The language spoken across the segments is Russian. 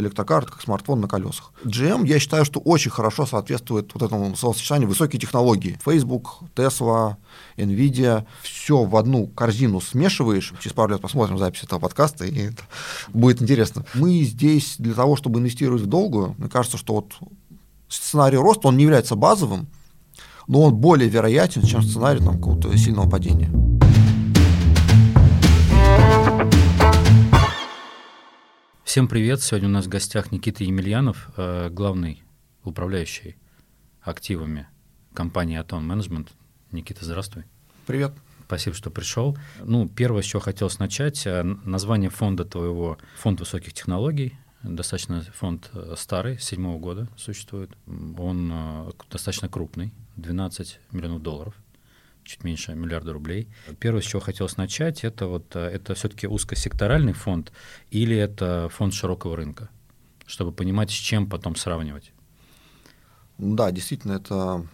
электрокар как смартфон на колесах. GM, я считаю, что очень хорошо соответствует вот этому словосочетанию высокие технологии. Facebook, Tesla, Nvidia, все в одну корзину смешиваешь. Через пару лет посмотрим запись этого подкаста, и это будет интересно. Мы здесь для того, чтобы инвестировать в долгую, мне кажется, что вот сценарий роста, он не является базовым, но он более вероятен, чем сценарий там, какого-то сильного падения. Всем привет! Сегодня у нас в гостях Никита Емельянов, э, главный управляющий активами компании Atom Management. Никита, здравствуй. Привет. Спасибо, что пришел. Ну, первое, с чего хотелось начать, э, название фонда твоего, фонд высоких технологий, достаточно фонд э, старый, седьмого года существует. Он достаточно крупный, 12 миллионов долларов чуть меньше миллиарда рублей. Первое, с чего хотелось начать, это вот э, это все-таки узкосекторальный фонд или это фонд широкого рынка, чтобы понимать, с чем потом сравнивать. Да, действительно, это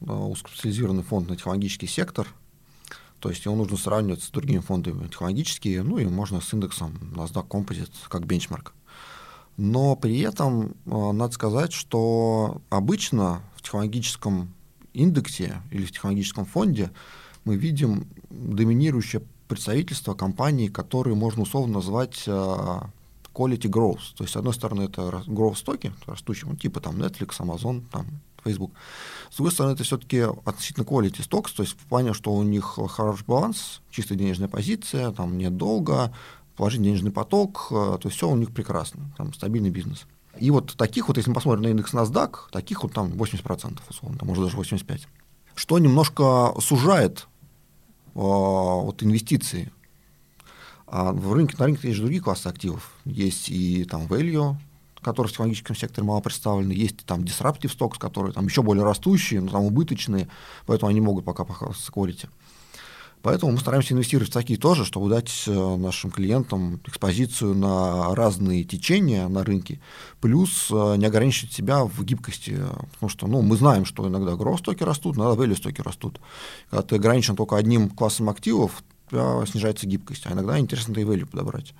э, узкоспециализированный фонд на технологический сектор. То есть его нужно сравнивать с другими фондами технологическими, ну и можно с индексом NASDAQ Composite как бенчмарк. Но при этом э, надо сказать, что обычно в технологическом индексе или в технологическом фонде мы видим доминирующее представительство компаний, которые можно условно назвать а, quality growth. То есть, с одной стороны, это growth стоки, растущие, ну, типа там Netflix, Amazon, там, Facebook. С другой стороны, это все-таки относительно quality stocks, то есть в плане, что у них хороший баланс, чистая денежная позиция, там нет долга, положительный денежный поток, а, то есть все у них прекрасно, там стабильный бизнес. И вот таких вот, если мы посмотрим на индекс NASDAQ, таких вот там 80%, условно, там, может даже 85%. Что немножко сужает э, вот инвестиции. А в рынке, на рынке есть другие классы активов. Есть и там value, которые в технологическом секторе мало представлены, есть там disruptive stocks, которые там еще более растущие, но там убыточные, поэтому они могут пока похвастаться quality. Поэтому мы стараемся инвестировать в такие тоже, чтобы дать э, нашим клиентам экспозицию на разные течения на рынке, плюс э, не ограничивать себя в гибкости, потому что ну, мы знаем, что иногда growth стоки растут, иногда value стоки растут. Когда ты ограничен только одним классом активов, снижается гибкость, а иногда интересно и value подобрать.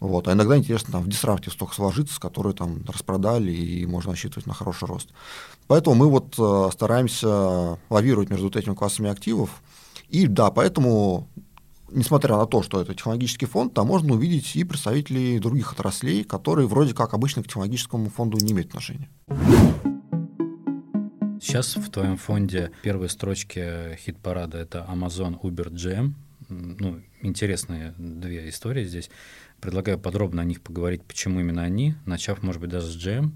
Вот. А иногда интересно там, в дисрафте столько сложиться, которые там распродали, и можно рассчитывать на хороший рост. Поэтому мы вот э, стараемся лавировать между вот этими классами активов, и да, поэтому несмотря на то, что это технологический фонд, там можно увидеть и представителей других отраслей, которые вроде как обычно к технологическому фонду не имеют отношения. Сейчас в твоем фонде первые строчки хит-парада — это Amazon, Uber, GM. Ну, интересные две истории здесь. Предлагаю подробно о них поговорить, почему именно они, начав, может быть, даже с GM.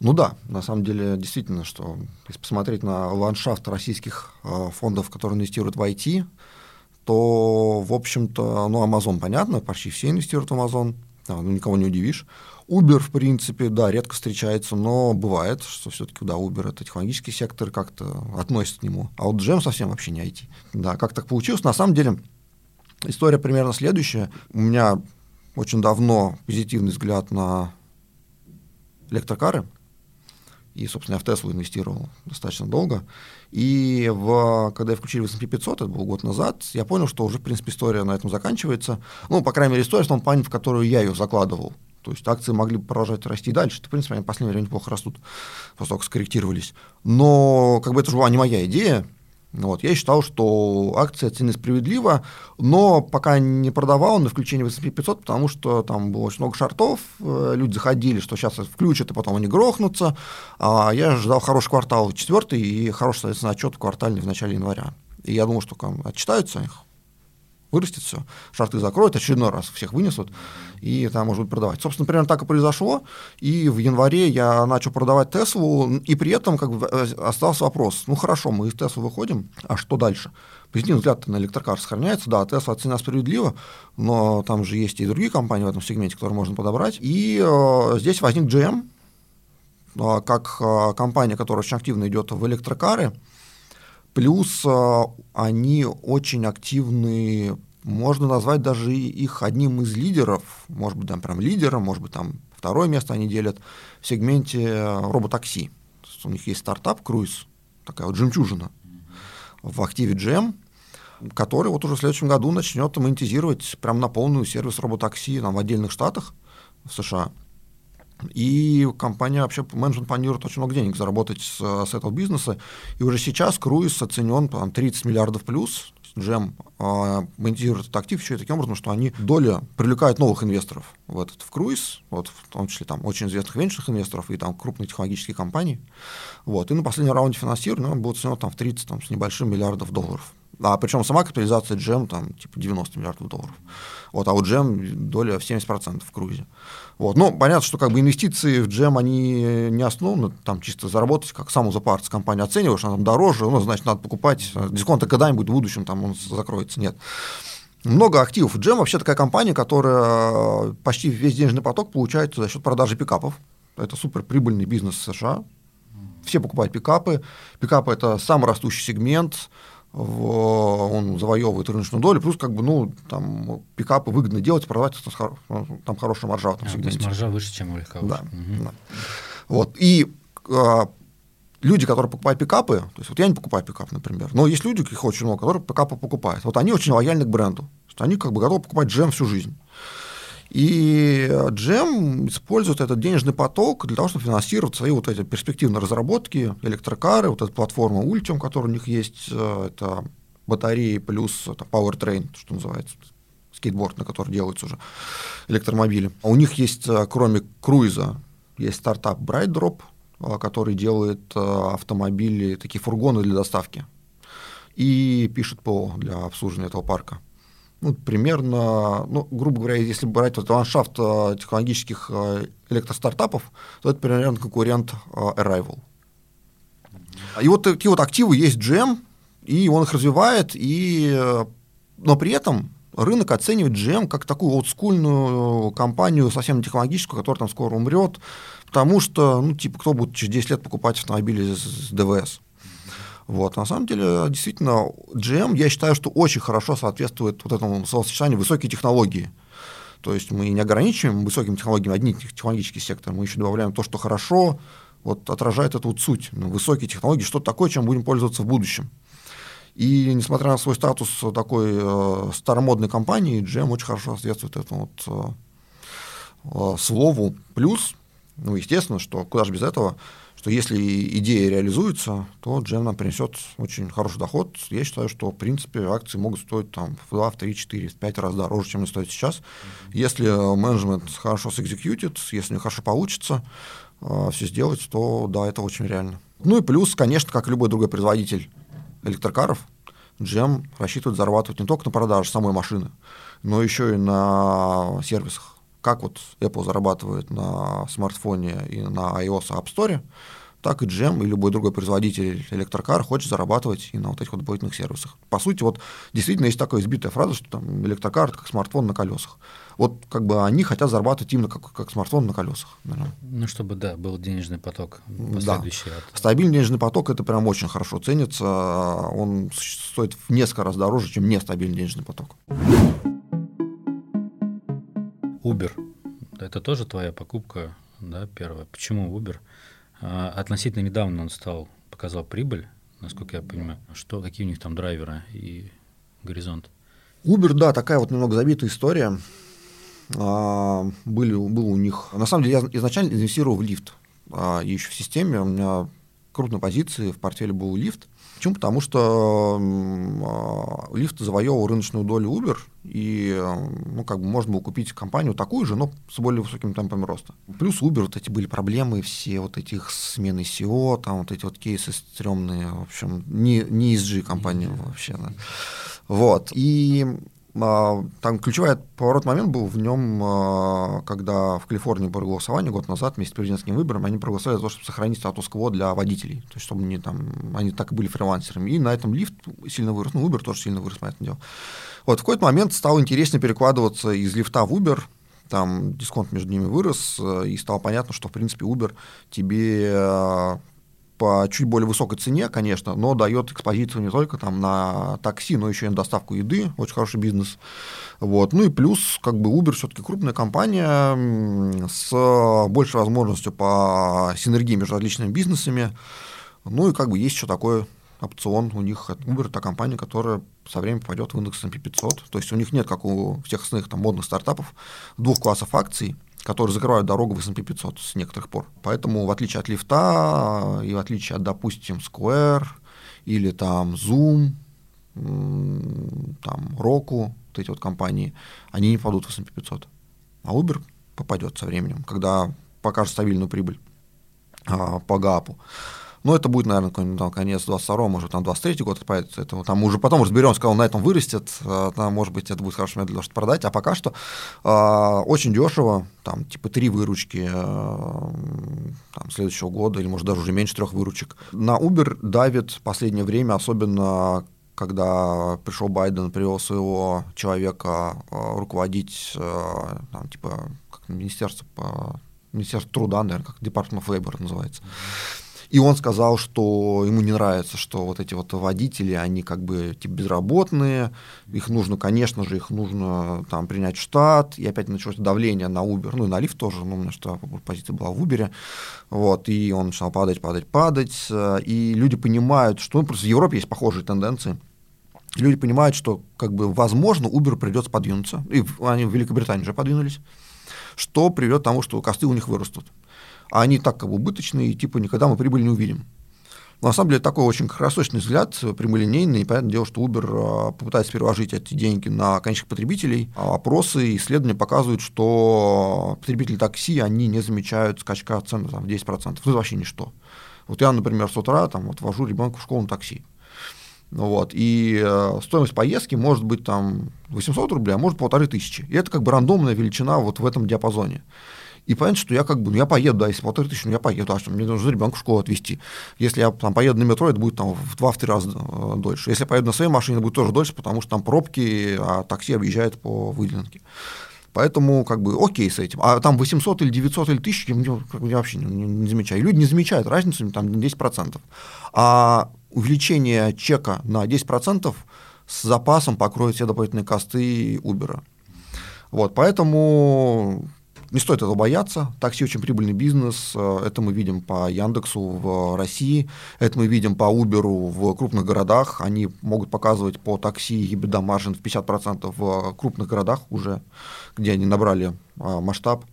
Ну да, на самом деле действительно, что если посмотреть на ландшафт российских э, фондов, которые инвестируют в IT, то, в общем-то, ну, Amazon, понятно, почти все инвестируют в Amazon, да, ну, никого не удивишь. Uber, в принципе, да, редко встречается, но бывает, что все-таки, да, Uber — это технологический сектор, как-то относится к нему. А вот Джем совсем вообще не IT. Да, как так получилось? На самом деле, история примерно следующая. У меня очень давно позитивный взгляд на электрокары — и, собственно, я в Теслу инвестировал достаточно долго. И в, когда я включили в S&P 500, это был год назад, я понял, что уже, в принципе, история на этом заканчивается. Ну, по крайней мере, история в том плане, в которую я ее закладывал. То есть акции могли продолжать расти дальше. В принципе, они в последнее время неплохо растут, как скорректировались. Но как бы это же была не моя идея. Вот, я считал, что акция оценена справедливо, но пока не продавал на включение в S&P 500, потому что там было очень много шартов, э, люди заходили, что сейчас включат, и потом они грохнутся. А я ждал хороший квартал четвертый и хороший, соответственно, отчет квартальный в начале января. И я думал, что отчитаются их, вырастет все, шарты закроют, очередной раз всех вынесут, и там, может быть, продавать. Собственно, примерно так и произошло, и в январе я начал продавать Теслу, и при этом как бы э, остался вопрос, ну хорошо, мы из Теслы выходим, а что дальше? Позитивный взгляд на электрокар сохраняется, да, Тесла цена справедлива, но там же есть и другие компании в этом сегменте, которые можно подобрать, и э, здесь возник GM, э, как э, компания, которая очень активно идет в электрокары, Плюс э, они очень активны, можно назвать даже их одним из лидеров, может быть, там прям лидером, может быть, там второе место они делят в сегменте роботакси. У них есть стартап Cruise, такая вот жемчужина в активе GM, который вот уже в следующем году начнет монетизировать прям на полную сервис роботакси там, в отдельных штатах в США. И компания вообще, менеджмент планирует очень много денег заработать с, с этого бизнеса. И уже сейчас круиз оценен там, 30 миллиардов плюс. Джем э, монетизирует этот актив еще и таким образом, что они доля привлекают новых инвесторов в этот в круиз, вот, в том числе там очень известных венчурных инвесторов и там крупные технологические компании. Вот, и на последнем раунде финансирования он был оценен там, в 30 там, с небольшим миллиардов долларов. А причем сама капитализация джем там типа 90 миллиардов долларов. Вот, а у джем доля в 70% в круизе. Вот. Ну, понятно, что как бы инвестиции в джем, они не основаны там чисто заработать, как саму запарts компания оцениваешь, она там дороже, ну, значит, надо покупать, дисконт когда-нибудь в будущем там он закроется. Нет. Много активов. Джем вообще такая компания, которая почти весь денежный поток получает за счет продажи пикапов. Это супер прибыльный бизнес США. Все покупают пикапы. Пикапы – это самый растущий сегмент в, он завоевывает рыночную долю, плюс как бы, ну, там, пикапы выгодно делать, продавать, там хорошая маржа. Там, а, то есть маржа выше, чем у легковых. Да, угу. да. Вот, и а, люди, которые покупают пикапы, то есть вот я не покупаю пикап, например, но есть люди, их очень много, которые пикапы покупают, вот они очень лояльны к бренду, они как бы готовы покупать джем всю жизнь. И Джем использует этот денежный поток для того, чтобы финансировать свои вот эти перспективные разработки, электрокары, вот эта платформа Ultium, которая у них есть, э, это батареи плюс это Powertrain, что называется, скейтборд, на который делаются уже электромобили. А у них есть, э, кроме круиза, есть стартап BrightDrop, э, который делает автомобили, такие фургоны для доставки, и пишет ПО для обслуживания этого парка ну, примерно, ну, грубо говоря, если брать вот ландшафт э, технологических э, электростартапов, то это примерно конкурент э, Arrival. И вот такие вот активы есть GM, и он их развивает, и, но при этом рынок оценивает GM как такую олдскульную компанию, совсем технологическую, которая там скоро умрет, потому что, ну, типа, кто будет через 10 лет покупать автомобили с ДВС? Вот. На самом деле, действительно, GM, я считаю, что очень хорошо соответствует вот этому словосочетанию высокие технологии. То есть мы не ограничиваем высокими технологиями одни технологический сектор, мы еще добавляем то, что хорошо, вот отражает эту вот суть. Ну, высокие технологии, что такое, чем будем пользоваться в будущем. И несмотря на свой статус такой э, старомодной компании, GM очень хорошо соответствует этому вот, э, э, слову. Плюс, ну, естественно, что куда же без этого, что если идея реализуется, то джем нам принесет очень хороший доход. Я считаю, что, в принципе, акции могут стоить там, в 2, в 3, 4, в 5 раз дороже, чем они стоят сейчас. Если менеджмент хорошо сэкзекьютит, если хорошо получится э, все сделать, то да, это очень реально. Ну и плюс, конечно, как любой другой производитель электрокаров, GM рассчитывает зарабатывать не только на продаже самой машины, но еще и на сервисах как вот Apple зарабатывает на смартфоне и на iOS App Store, так и GM и любой другой производитель электрокар хочет зарабатывать и на вот этих вот дополнительных сервисах. По сути, вот действительно есть такая избитая фраза, что там электрокар это как смартфон на колесах. Вот как бы они хотят зарабатывать именно как, как смартфон на колесах. Наверное. Ну, чтобы, да, был денежный поток последующий. Да. От... Стабильный денежный поток это прям очень хорошо ценится. Он стоит в несколько раз дороже, чем нестабильный денежный поток. Uber. Это тоже твоя покупка, да, первая. Почему Uber? А, относительно недавно он стал, показал прибыль, насколько я понимаю. Что, какие у них там драйверы и горизонт? Uber, да, такая вот немного забитая история. А, были, был у них... На самом деле, я изначально инвестировал в лифт. А, еще в системе у меня крупной позиции в портфеле был лифт. Почему? Потому что э, лифт завоевывал рыночную долю Uber, и ну, как бы можно было купить компанию такую же, но с более высокими темпами роста. Плюс Uber, вот эти были проблемы, все вот этих смены SEO, там вот эти вот кейсы стрёмные, в общем, не, не ESG компания вообще. Да. Вот. И а, там ключевой поворот момент был в нем, а, когда в Калифорнии было голосование год назад вместе с президентским выбором, они проголосовали за то, чтобы сохранить статус-кво для водителей, то есть чтобы они там, они так и были фрилансерами. И на этом лифт сильно вырос, ну, Uber тоже сильно вырос, понятное дело. Вот в какой-то момент стало интереснее перекладываться из лифта в Uber, там дисконт между ними вырос, э, и стало понятно, что, в принципе, Uber тебе а, по чуть более высокой цене, конечно, но дает экспозицию не только там на такси, но еще и на доставку еды, очень хороший бизнес. Вот. Ну и плюс, как бы Uber все-таки крупная компания с большей возможностью по синергии между различными бизнесами. Ну и как бы есть еще такой опцион у них. Uber – это компания, которая со временем попадет в индекс S&P 500. То есть у них нет, как у всех остальных там, модных стартапов, двух классов акций – которые закрывают дорогу в S&P 500 с некоторых пор. Поэтому в отличие от лифта и в отличие от, допустим, Square или там Zoom, там Roku, вот эти вот компании, они не попадут в S&P 500. А Uber попадет со временем, когда покажет стабильную прибыль а, по ГАПу. Но это будет, наверное, там, конец 22 может, там 23 год. Это, там уже потом разберемся, когда он на этом вырастет. А, там, может быть, это будет хороший для того, чтобы продать. А пока что э, очень дешево, там, типа, три выручки э, там, следующего года, или, может, даже уже меньше трех выручек. На Uber давит последнее время, особенно когда пришел Байден, привел своего человека э, руководить, э, там, типа, как министерство по Министерство труда, наверное, как Department of Labor называется. И он сказал, что ему не нравится, что вот эти вот водители, они как бы типа безработные, их нужно, конечно же, их нужно там принять в штат, и опять началось давление на Uber, ну и на Lyft тоже, ну, что позиция была в Uber, вот, и он начал падать, падать, падать, и люди понимают, что, ну, просто в Европе есть похожие тенденции, люди понимают, что как бы возможно Uber придется подвинуться, и они в Великобритании уже подвинулись, что приведет к тому, что косты у них вырастут. А они так как бы убыточные, и типа никогда мы прибыль не увидим. Но на самом деле такой очень краткосрочный взгляд, прямолинейный, и понятное дело, что Uber а, попытается переложить эти деньги на конечных потребителей. А опросы и исследования показывают, что потребители такси, они не замечают скачка цен там, в 10%. Ну, это вообще ничто. Вот я, например, с утра там, вот, вожу ребенка в школу на такси. Ну, вот, и э, стоимость поездки может быть там 800 рублей, а может полторы тысячи. И это как бы рандомная величина вот в этом диапазоне. И понятно, что я как бы, ну я поеду, да, если полторы тысячи, ну я поеду, а что, мне нужно ребенка в школу отвезти. Если я там поеду на метро, это будет там в два-три раза э, дольше. Если я поеду на своей машине, это будет тоже дольше, потому что там пробки, а такси объезжает по выделенке. Поэтому, как бы, окей с этим. А там 800 или 900 или 1000 я, я вообще не, не, не замечаю. И люди не замечают разницу, там 10%. А увеличение чека на 10% с запасом покроет все дополнительные косты Uber. Вот, поэтому не стоит этого бояться. Такси очень прибыльный бизнес. Это мы видим по Яндексу в России, это мы видим по Uber в крупных городах. Они могут показывать по такси EBITDA маржин в 50% в крупных городах уже, где они набрали а, масштаб.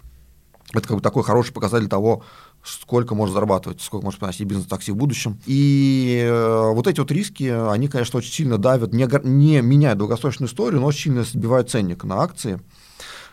Это как бы такой хороший показатель того, сколько может зарабатывать, сколько может приносить бизнес такси в будущем. И э, вот эти вот риски, они, конечно, очень сильно давят, не, не меняют долгосрочную историю, но очень сильно сбивают ценник на акции.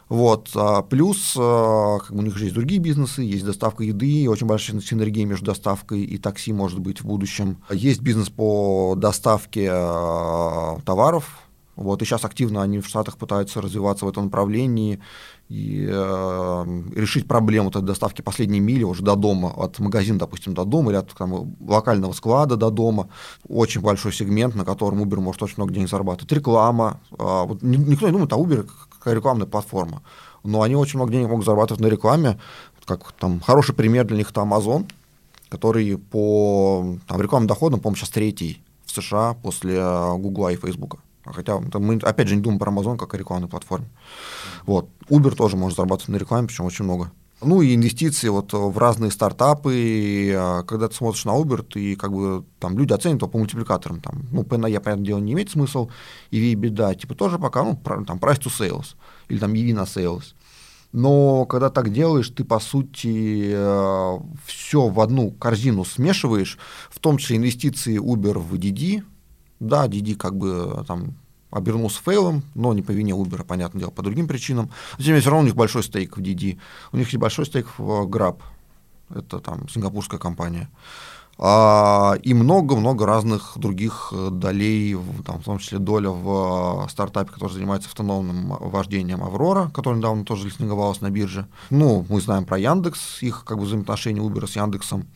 Вот. А плюс э, как бы у них же есть другие бизнесы, есть доставка еды, очень большая синергия между доставкой и такси может быть в будущем. Есть бизнес по доставке э, товаров, вот, и сейчас активно они в Штатах пытаются развиваться в этом направлении и э, решить проблему этой доставки последней мили уже до дома, от магазина, допустим, до дома, или от там, локального склада до дома. Очень большой сегмент, на котором Uber может очень много денег зарабатывать. Реклама. Э, вот никто не думает о Uber как рекламная платформа, но они очень много денег могут зарабатывать на рекламе. Как там хороший пример для них это Amazon, который по там, рекламным доходам, по-моему, сейчас третий в США после Google и Facebook. Хотя мы, опять же, не думаем про Amazon как о рекламной платформе. Вот. Uber тоже может зарабатывать на рекламе, причем очень много. Ну и инвестиции вот в разные стартапы. И, а, когда ты смотришь на Uber, ты как бы там люди оценят его по мультипликаторам. Там, ну, P я, понятное дело, не имеет смысл. И беда, типа тоже пока, ну, там, price to sales. Или там EV на sales. Но когда так делаешь, ты, по сути, э, все в одну корзину смешиваешь, в том числе инвестиции Uber в DD, да, Диди как бы э, там обернулся фейлом, но не по вине Uber, понятное дело, по другим причинам. Но, тем все равно у них большой стейк в Диди. У них есть большой стейк в э, Grab. Это там сингапурская компания. А, и много-много разных других э, долей, там, в том числе доля в стартапе, который занимается автономным вождением Аврора, который недавно тоже листинговалась на бирже. Ну, мы знаем про Яндекс, их как бы взаимоотношения Uber с Яндексом.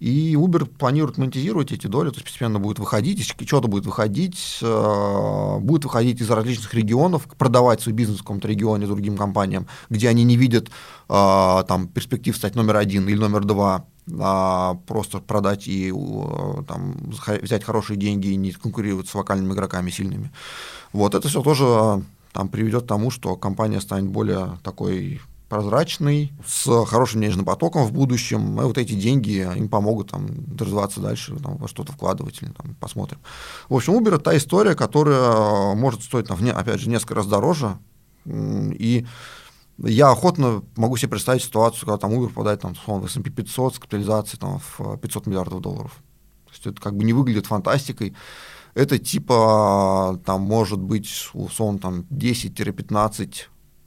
И Uber планирует монетизировать эти доли, то есть постепенно будет выходить, что-то будет выходить, э, будет выходить из различных регионов, продавать свой бизнес в каком-то регионе другим компаниям, где они не видят э, там, перспектив стать номер один или номер два, а просто продать и э, там, взять хорошие деньги и не конкурировать с локальными игроками сильными. Вот это все тоже там, приведет к тому, что компания станет более такой прозрачный, с хорошим денежным потоком в будущем, и вот эти деньги им помогут там, развиваться дальше, там, во что-то вкладывать, или там, посмотрим. В общем, Uber – это та история, которая может стоить, там, опять же, несколько раз дороже, и я охотно могу себе представить ситуацию, когда там Uber попадает там, в S&P 500 с капитализацией там, в 500 миллиардов долларов. То есть это как бы не выглядит фантастикой. Это типа там может быть условно там 10-15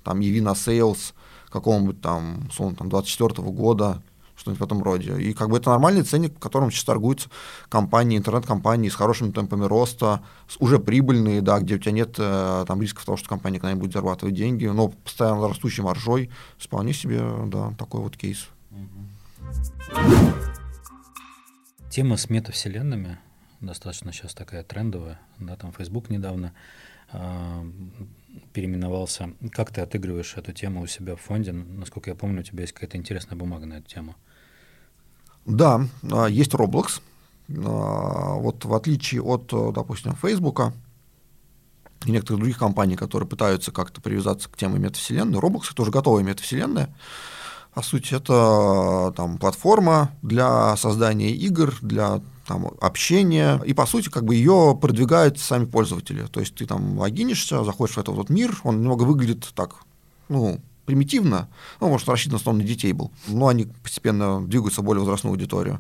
там EV на sales какого-нибудь там условно там 24 года что-нибудь в этом роде. И как бы это нормальный ценник, в котором сейчас торгуются компании, интернет-компании с хорошими темпами роста, уже прибыльные, да, где у тебя нет э, там рисков того, что компания когда-нибудь будет зарабатывать деньги, но постоянно растущей маржой, вполне себе, да, такой вот кейс. Тема с метавселенными достаточно сейчас такая трендовая, да, там Facebook недавно э, переименовался. Как ты отыгрываешь эту тему у себя в фонде? Насколько я помню, у тебя есть какая-то интересная бумага на эту тему. Да, а, есть Roblox. А, вот в отличие от, допустим, Facebook и некоторых других компаний, которые пытаются как-то привязаться к теме метавселенной, Roblox — это уже готовая метавселенная. По сути, это там платформа для создания игр, для там, общения, и, по сути, как бы ее продвигают сами пользователи. То есть ты там логинишься, заходишь в этот вот мир, он немного выглядит так, ну, примитивно, ну, может, рассчитан в основном на детей был, но они постепенно двигаются в более возрастную аудиторию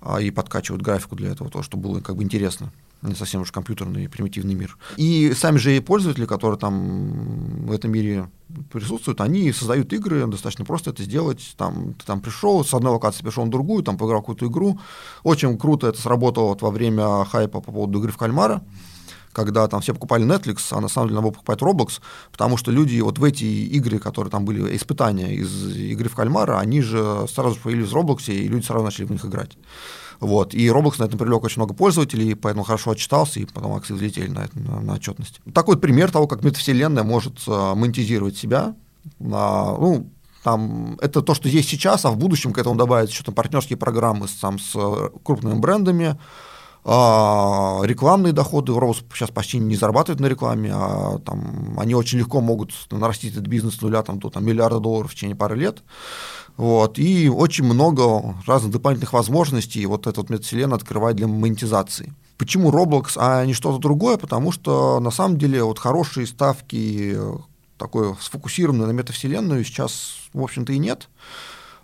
а, и подкачивают графику для этого, то, чтобы было как бы интересно не совсем уж компьютерный примитивный мир. И сами же пользователи, которые там в этом мире присутствуют, они создают игры, достаточно просто это сделать. Там, ты там пришел, с одной локации перешел на другую, там поиграл какую-то игру. Очень круто это сработало вот во время хайпа по поводу игры в кальмара когда там все покупали Netflix, а на самом деле надо было покупать Roblox, потому что люди вот в эти игры, которые там были, испытания из игры в кальмара, они же сразу появились в Roblox, и люди сразу начали в них играть. Вот. И Roblox на этом привлек очень много пользователей, поэтому хорошо отчитался, и потом акции взлетели на, на, на отчетность. Такой пример того, как метавселенная может э, монетизировать себя. На, ну, там, это то, что есть сейчас, а в будущем к этому добавятся еще там партнерские программы с, там, с э, крупными брендами, а, рекламные доходы Робос сейчас почти не зарабатывают на рекламе, а там, они очень легко могут нарастить этот бизнес с нуля там, до там, миллиарда долларов в течение пары лет. Вот, и очень много разных дополнительных возможностей вот этот метавселенная открывает для монетизации. Почему Roblox, а не что-то другое? Потому что на самом деле вот хорошие ставки такой сфокусированные на метавселенную сейчас, в общем-то, и нет.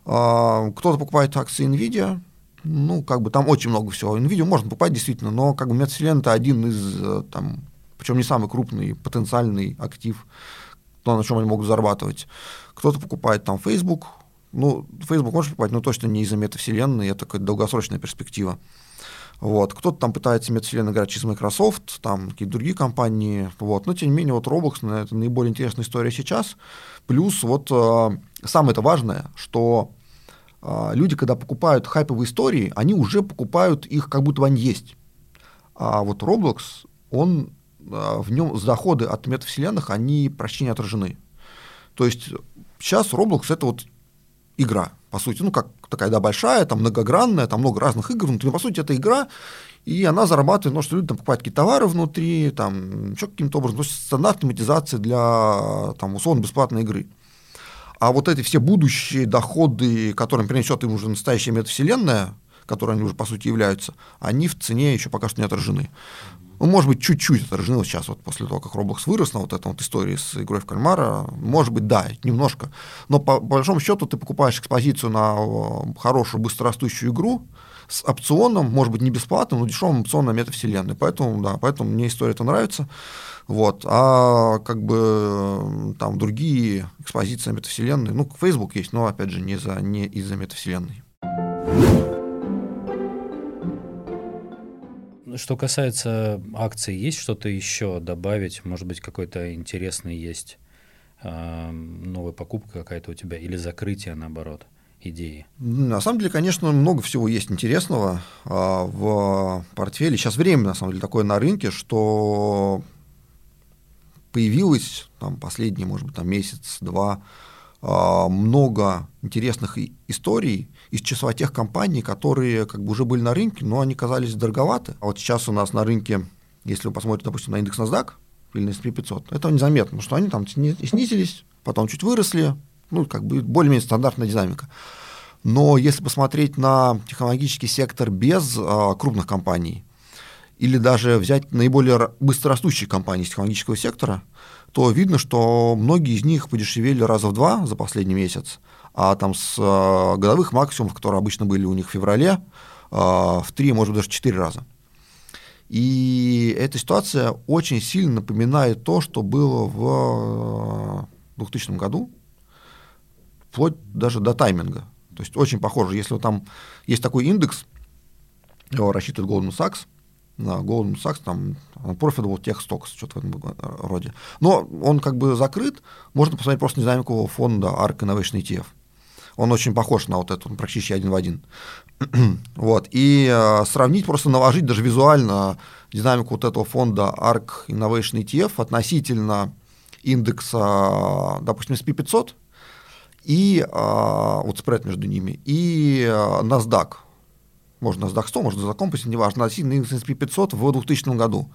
А, кто-то покупает акции NVIDIA, ну, как бы там очень много всего. NVIDIA можно покупать действительно, но как бы метавселенная это один из, э, там, причем не самый крупный потенциальный актив, то, на чем они могут зарабатывать. Кто-то покупает там Facebook, ну, Facebook можно покупать, но точно не из-за метавселенной, это какая-то долгосрочная перспектива. Вот. Кто-то там пытается метавселенной играть через Microsoft, там какие-то другие компании. Вот. Но, тем не менее, вот Roblox это наиболее интересная история сейчас. Плюс вот э, самое это важное, что а, люди, когда покупают хайповые истории, они уже покупают их, как будто бы они есть. А вот Roblox, он, а, в нем заходы от метавселенных, они почти не отражены. То есть сейчас Roblox это вот игра, по сути, ну как такая, да, большая, там многогранная, там много разных игр внутри, но по сути это игра, и она зарабатывает, ну, что люди там покупают какие-то товары внутри, там еще каким-то образом, то есть стандартная монетизация для, там, условно, бесплатной игры. А вот эти все будущие доходы, которые принесет им уже настоящая метавселенная, которые они уже по сути являются, они в цене еще пока что не отражены. Ну, может быть, чуть-чуть отражены вот сейчас, вот после того, как Roblox вырос на вот этой вот истории с игрой в кальмара, может быть, да, немножко. Но по, по большому счету ты покупаешь экспозицию на хорошую, быстрорастущую игру с опционом, может быть, не бесплатным, но дешевым опционом метавселенной. Поэтому, да, поэтому мне история это нравится. Вот. А как бы там другие экспозиции метавселенной, ну, Facebook есть, но опять же не, за, не из-за метавселенной. Что касается акций, есть что-то еще добавить? Может быть, какой-то интересный есть э, новая покупка какая-то у тебя или закрытие, наоборот, идеи? На самом деле, конечно, много всего есть интересного э, в портфеле. Сейчас время, на самом деле, такое на рынке, что появилось там последний, может быть, там месяц-два а, много интересных историй из числа тех компаний, которые как бы уже были на рынке, но они казались дороговаты. А вот сейчас у нас на рынке, если вы посмотрите, допустим, на индекс NASDAQ или на S&P 500, это незаметно, потому что они там снизились, потом чуть выросли, ну, как бы более-менее стандартная динамика. Но если посмотреть на технологический сектор без а, крупных компаний, или даже взять наиболее быстрорастущие компании из технологического сектора, то видно, что многие из них подешевели раза в два за последний месяц, а там с э, годовых максимумов, которые обычно были у них в феврале, э, в три, может быть, даже четыре раза. И эта ситуация очень сильно напоминает то, что было в 2000 э, году, вплоть даже до тайминга. То есть очень похоже, если вот там есть такой индекс, его рассчитывает Goldman Sachs, на Goldman Sachs, там Profitable Tech Stocks, что-то в этом роде. Но он как бы закрыт, можно посмотреть просто динамику фонда ARK Innovation ETF. Он очень похож на вот этот, он практически один в один. вот. И э, сравнить, просто наложить даже визуально динамику вот этого фонда ARK Innovation ETF относительно индекса, допустим, SP 500 и э, вот спред между ними, и э, NASDAQ, можно NASDAQ 100, можно NASDAQ Composite, неважно, относительно индекс S&P 500 в 2000 году.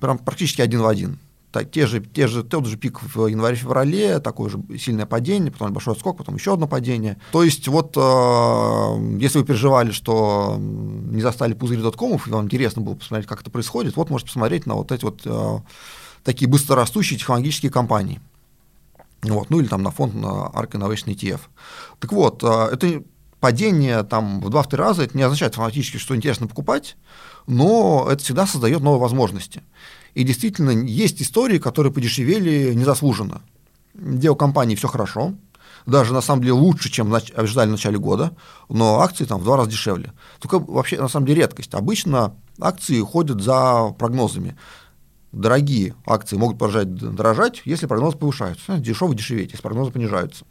Прям практически один в один. Так, те же, те же, тот же пик в январе-феврале, такое же сильное падение, потом большой отскок, потом еще одно падение. То есть вот э, если вы переживали, что не застали пузырь доткомов, и вам интересно было посмотреть, как это происходит, вот можете посмотреть на вот эти вот э, такие быстрорастущие технологические компании. Вот, ну или там на фонд на ARK Innovation ETF. Так вот, э, это падение там в 2-3 раза, это не означает автоматически, что интересно покупать, но это всегда создает новые возможности. И действительно, есть истории, которые подешевели незаслуженно, где у компании все хорошо, даже на самом деле лучше, чем ожидали в начале года, но акции там в два раза дешевле. Только вообще на самом деле редкость. Обычно акции ходят за прогнозами. Дорогие акции могут продолжать дорожать, если прогнозы повышаются. Дешевые дешеветь, если прогнозы понижаются.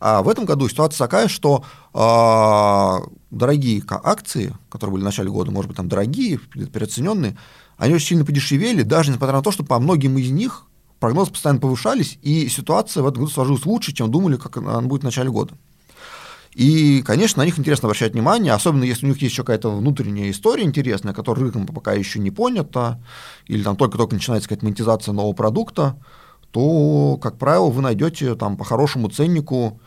А в этом году ситуация такая, что э, дорогие акции, которые были в начале года, может быть, там дорогие, переоцененные, они очень сильно подешевели, даже несмотря на то, что по многим из них прогнозы постоянно повышались, и ситуация в этом году сложилась лучше, чем думали, как она будет в начале года. И, конечно, на них интересно обращать внимание, особенно если у них есть еще какая-то внутренняя история интересная, которая рынком пока еще не понята, или там только-только начинается какая-то монетизация нового продукта, то, как правило, вы найдете там по хорошему ценнику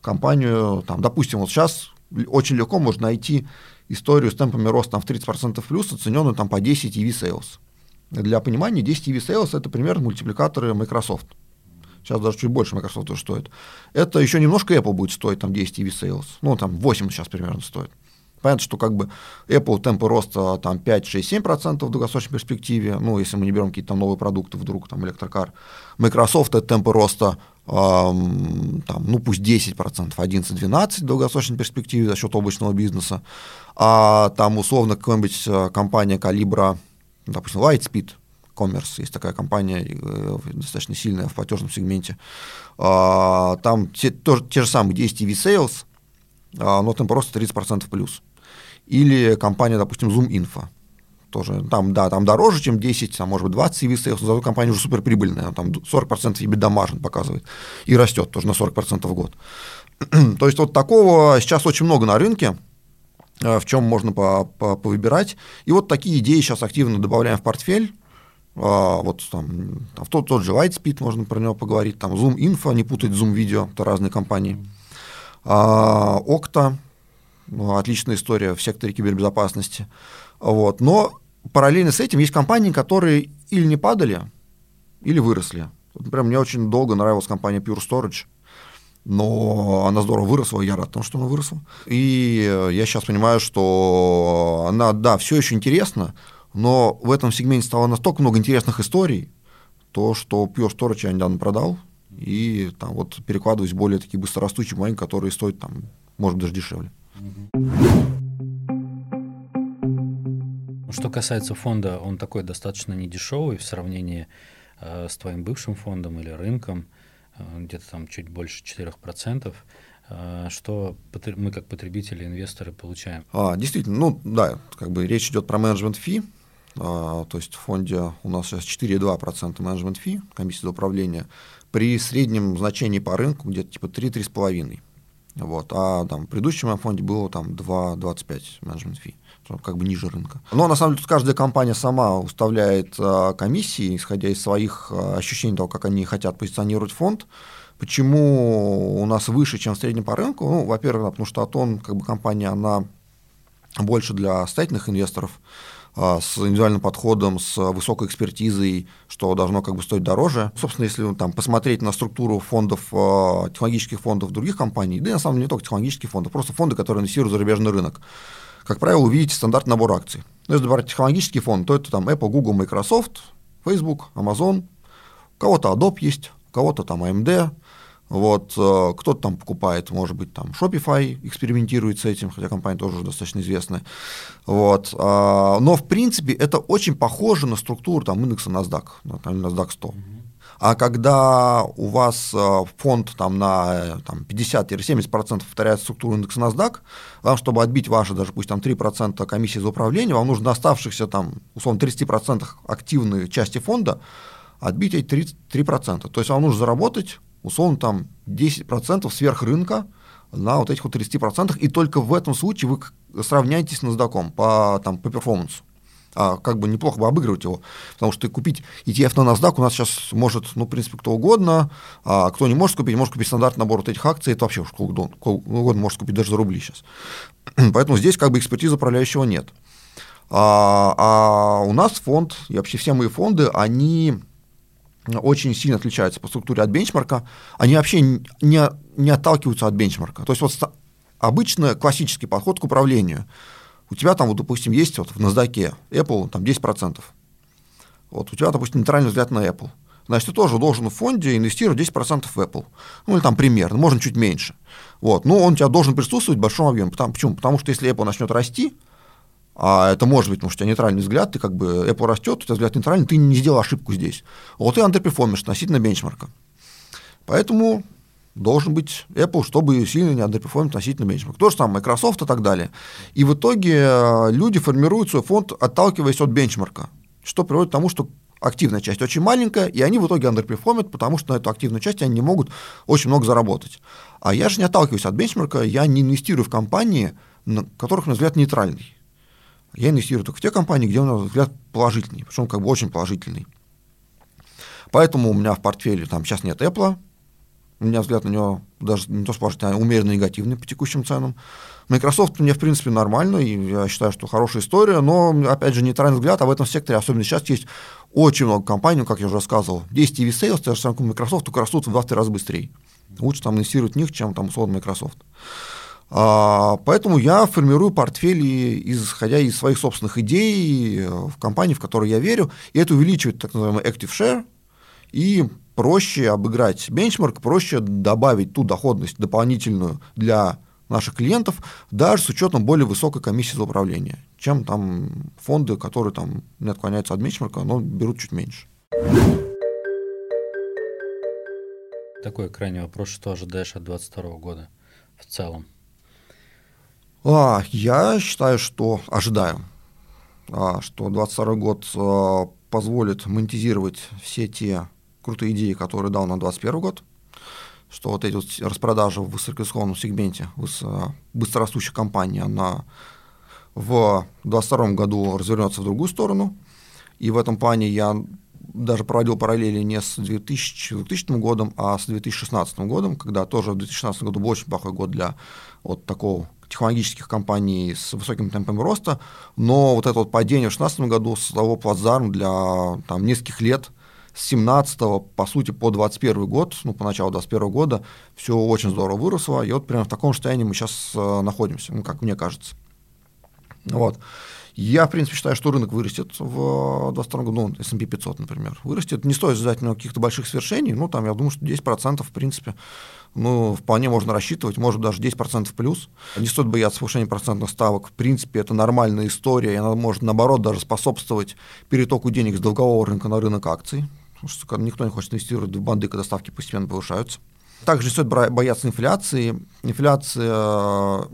компанию, там, допустим, вот сейчас очень легко можно найти историю с темпами роста там, в 30% плюс, оцененную там, по 10 EV Sales. Для понимания, 10 EV Sales – это примерно мультипликаторы Microsoft. Сейчас даже чуть больше Microsoft стоит. Это еще немножко Apple будет стоить, там 10 EV Sales. Ну, там 8 сейчас примерно стоит. Понятно, что как бы Apple темпы роста там 5, 6, 7% в долгосрочной перспективе, ну, если мы не берем какие-то новые продукты, вдруг там электрокар. Microsoft это темпы роста эм, там, ну, пусть 10%, 11-12 в долгосрочной перспективе за счет облачного бизнеса, а там условно какая-нибудь э, компания калибра, допустим, Lightspeed, Commerce, есть такая компания э, достаточно сильная в платежном сегменте, э, там те, тоже, те же самые 10 EV Sales, э, но там просто 30% плюс. Или компания, допустим, Zoom Info. Тоже, там, да, там дороже, чем 10, там, может быть, 20 CV sales, но зато компания уже суперприбыльная, там 40% EBITDA margin показывает и растет тоже на 40% в год. То есть вот такого сейчас очень много на рынке, э, в чем можно по -по повыбирать. И вот такие идеи сейчас активно добавляем в портфель. А, вот там, там в тот, тот же Lightspeed можно про него поговорить, там Zoom Info, не путать Zoom Video, это разные компании. А, Okta, ну, отличная история в секторе кибербезопасности. Вот. Но параллельно с этим есть компании, которые или не падали, или выросли. Например, мне очень долго нравилась компания Pure Storage, но она здорово выросла, я рад тому, что она выросла. И я сейчас понимаю, что она, да, все еще интересна, но в этом сегменте стало настолько много интересных историй, то, что Pure Storage я недавно продал, и там вот перекладываюсь более такие быстрорастущие маленькие, которые стоят там, может даже дешевле. Что касается фонда, он такой достаточно недешевый в сравнении э, с твоим бывшим фондом или рынком, э, где-то там чуть больше 4%. Э, что мы как потребители, инвесторы получаем? А, действительно, ну да, как бы речь идет про менеджмент фи, а, то есть в фонде у нас сейчас 4,2% менеджмент фи, комиссия за управление, при среднем значении по рынку где-то типа 3-3,5%. Вот. А там, в предыдущем фонде было там 2,25 менеджмент фи, как бы ниже рынка. Но на самом деле тут каждая компания сама уставляет а, комиссии, исходя из своих а, ощущений того, как они хотят позиционировать фонд. Почему у нас выше, чем в среднем по рынку? Ну, во-первых, потому что Атон, как бы компания, она больше для состоятельных инвесторов, с индивидуальным подходом, с высокой экспертизой, что должно как бы стоить дороже. Собственно, если там посмотреть на структуру фондов, а, технологических фондов других компаний, да и на самом деле не только технологических фондов, просто фонды, которые инвестируют в зарубежный рынок, как правило, увидите стандартный набор акций. Но если брать технологический фонд, то это там Apple, Google, Microsoft, Facebook, Amazon, у кого-то Adobe есть, у кого-то там AMD, вот, э, кто-то там покупает, может быть, там Shopify экспериментирует с этим, хотя компания тоже уже достаточно известная. Вот, а, но, в принципе, это очень похоже на структуру там, индекса NASDAQ, там, NASDAQ 100. А когда у вас э, фонд там, на там, 50-70% повторяет структуру индекса NASDAQ, вам, чтобы отбить ваши даже пусть там 3% комиссии за управление, вам нужно оставшихся там, условно, 30% активной части фонда отбить эти 3%. То есть вам нужно заработать условно там 10% сверх рынка на вот этих вот 30%, и только в этом случае вы сравняетесь с NASDAQ по, там, по перформансу. А, как бы неплохо бы обыгрывать его, потому что купить ETF на NASDAQ у нас сейчас может, ну, в принципе, кто угодно, а кто не может купить, может купить стандартный набор вот этих акций, это вообще угодно, кто угодно может купить даже за рубли сейчас. Поэтому здесь как бы экспертизы управляющего нет. А, а у нас фонд, и вообще все мои фонды, они очень сильно отличаются по структуре от бенчмарка, они вообще не, не отталкиваются от бенчмарка. То есть вот обычно классический подход к управлению. У тебя там, вот, допустим, есть вот в NASDAQ Apple там 10%. Вот у тебя, допустим, нейтральный взгляд на Apple. Значит, ты тоже должен в фонде инвестировать 10% в Apple. Ну, или там примерно, можно чуть меньше. Вот. Но он у тебя должен присутствовать в большом объеме. Потому, почему? Потому что если Apple начнет расти, а это может быть, потому что у тебя нейтральный взгляд, ты как бы Apple растет, у тебя взгляд нейтральный, ты не сделал ошибку здесь. Вот ты underperform ишь относительно бенчмарка. Поэтому должен быть Apple, чтобы сильно не underperform ить относительно бенчмарка. То же самое Microsoft и так далее. И в итоге э, люди формируют свой фонд, отталкиваясь от бенчмарка, что приводит к тому, что активная часть очень маленькая, и они в итоге андерперформят, потому что на эту активную часть они не могут очень много заработать. А я же не отталкиваюсь от бенчмарка, я не инвестирую в компании, на которых, на взгляд, нейтральный я инвестирую только в те компании, где у меня взгляд положительный, причем как бы очень положительный. Поэтому у меня в портфеле там сейчас нет Apple, у меня взгляд на него даже не то что а умеренно негативный по текущим ценам. Microsoft мне, в принципе, нормально, и я считаю, что хорошая история, но, опять же, нейтральный взгляд, а в этом секторе, особенно сейчас, есть очень много компаний, как я уже рассказывал. 10 EV Sales, те же самые Microsoft, только растут в 2-3 раза быстрее. Лучше там инвестировать в них, чем там условно Microsoft. А, поэтому я формирую портфели, исходя из своих собственных идей э, в компании, в которой я верю, и это увеличивает так называемый active share, и проще обыграть бенчмарк, проще добавить ту доходность дополнительную для наших клиентов, даже с учетом более высокой комиссии за управление, чем там фонды, которые там не отклоняются от бенчмарка, но берут чуть меньше. Такой крайний вопрос, что ожидаешь от 2022 года в целом? А, я считаю, что ожидаю, а, что 2022 год а, позволит монетизировать все те крутые идеи, которые дал на 2021 год, что вот эти вот распродажи в высокорискованном сегменте быстрорастущих компаний, она в 2022 году развернется в другую сторону. И в этом плане я даже проводил параллели не с 2000, 2000 годом, а с 2016 годом, когда тоже в 2016 году был очень плохой год для вот такого технологических компаний с высоким темпом роста, но вот это вот падение в 2016 году создало плацдарм для там, нескольких лет, с 17 по сути, по 21 год, ну, по началу 21 года, все очень здорово выросло, и вот примерно в таком состоянии мы сейчас э, находимся, ну, как мне кажется. Вот. Я, в принципе, считаю, что рынок вырастет в 2022 году, ну, S&P 500, например, вырастет. Не стоит ну, каких-то больших свершений, ну, там, я думаю, что 10%, в принципе, ну, вполне можно рассчитывать, может, даже 10% плюс. Не стоит бояться повышения процентных ставок. В принципе, это нормальная история, и она может, наоборот, даже способствовать перетоку денег с долгового рынка на рынок акций, потому что никто не хочет инвестировать в банды, когда ставки постепенно повышаются. Также не стоит бояться инфляции. Инфляция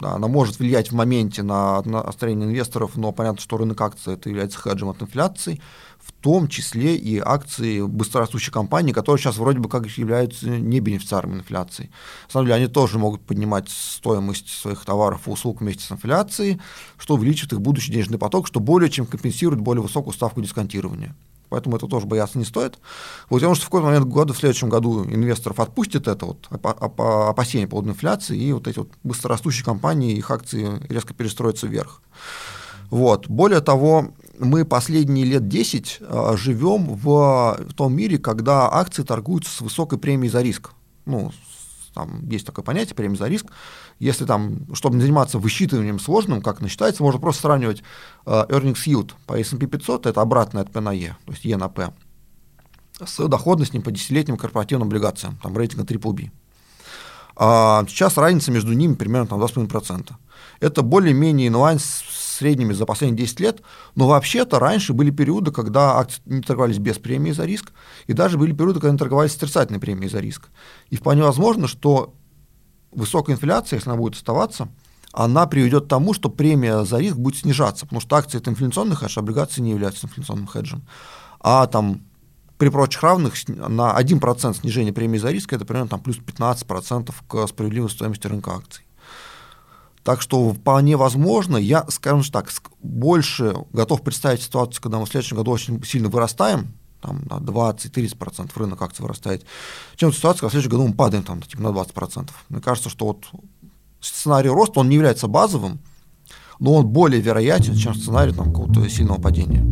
да, она может влиять в моменте на настроение инвесторов, но понятно, что рынок акций это является хеджем от инфляции, в том числе и акции быстрорастущих компаний, которые сейчас вроде бы как являются не бенефициарами инфляции. На самом деле они тоже могут поднимать стоимость своих товаров и услуг вместе с инфляцией, что увеличит их будущий денежный поток, что более чем компенсирует более высокую ставку дисконтирования. Поэтому это тоже бояться не стоит. Вот потому что в какой-то момент года, в следующем году инвесторов отпустит это вот опасение по поводу инфляции, и вот эти вот быстрорастущие компании, их акции резко перестроятся вверх. Вот. Более того, мы последние лет 10 э, живем в, в том мире, когда акции торгуются с высокой премией за риск. Ну, там есть такое понятие премия за риск. Если там, чтобы не заниматься высчитыванием сложным, как оно считается, можно просто сравнивать э, earnings yield по S&P 500, это обратное от P на E, то есть E на P, с доходностью по десятилетним корпоративным облигациям, там рейтинга BBB. А сейчас разница между ними примерно там, 2,5%. Это более-менее инлайн с средними за последние 10 лет, но вообще-то раньше были периоды, когда акции не торговались без премии за риск, и даже были периоды, когда они торговались с отрицательной премией за риск. И вполне возможно, что высокая инфляция, если она будет оставаться, она приведет к тому, что премия за риск будет снижаться, потому что акции – это инфляционный хедж, а облигации не являются инфляционным хеджем. А там при прочих равных на 1% снижения премии за риск – это примерно там, плюс 15% к справедливой стоимости рынка акций. Так что вполне возможно, я, скажем так, больше готов представить ситуацию, когда мы в следующем году очень сильно вырастаем, там на 20-30% рынок акций вырастает, чем ситуация, когда в следующем году мы падаем там, типа, на 20%. Мне кажется, что вот сценарий роста, он не является базовым, но он более вероятен, чем сценарий там, какого-то сильного падения.